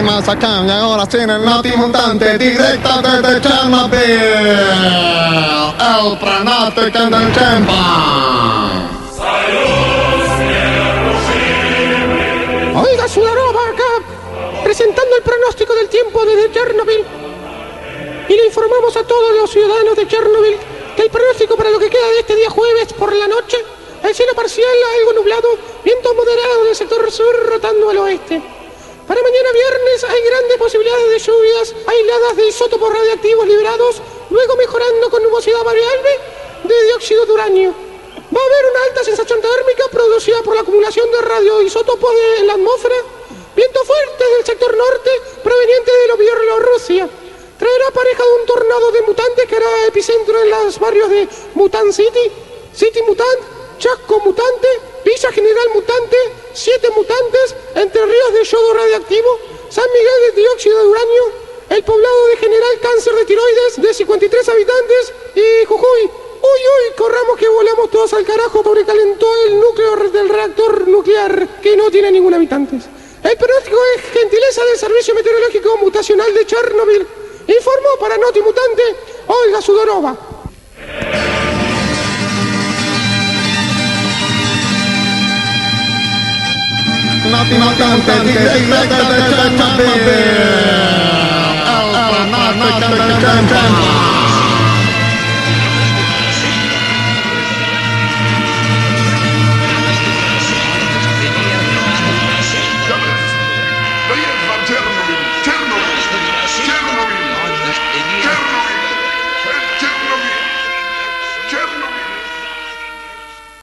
más acá y ahora tiene el Nati Mutante directa desde Chernobyl. El que del Chempa. Oiga, Sudarova acá, presentando el pronóstico del tiempo desde Chernobyl. Y le informamos a todos los ciudadanos de Chernobyl que el pronóstico para lo que queda de este día jueves por la noche, el cielo parcial algo nublado, viento moderado del sector sur rotando al oeste. Para mañana viernes hay grandes posibilidades de lluvias aisladas de isótopos radiactivos liberados, luego mejorando con nubosidad variable de dióxido de uranio. Va a haber una alta sensación térmica producida por la acumulación de radioisótopos de- en la atmósfera, viento fuerte del sector norte proveniente de Bielorrusia. Traerá pareja de un tornado de mutantes que hará epicentro en los barrios de Mutant City, City Mutant, Chasco Mutante, General Mutante, Siete Mutantes, Entre Ríos de Yodo Radiactivo, San Miguel de Dióxido de Uranio, el poblado de General Cáncer de Tiroides de 53 habitantes y Jujuy. Uy, uy, corramos que volamos todos al carajo porque calentó el núcleo del reactor nuclear que no tiene ningún habitante. El pronóstico es gentileza del Servicio Meteorológico Mutacional de Chernobyl. Informó para Noti Mutante Olga Sudorova. Nati Mutante directa desde Chernobyl. El Pranate que del Chempa.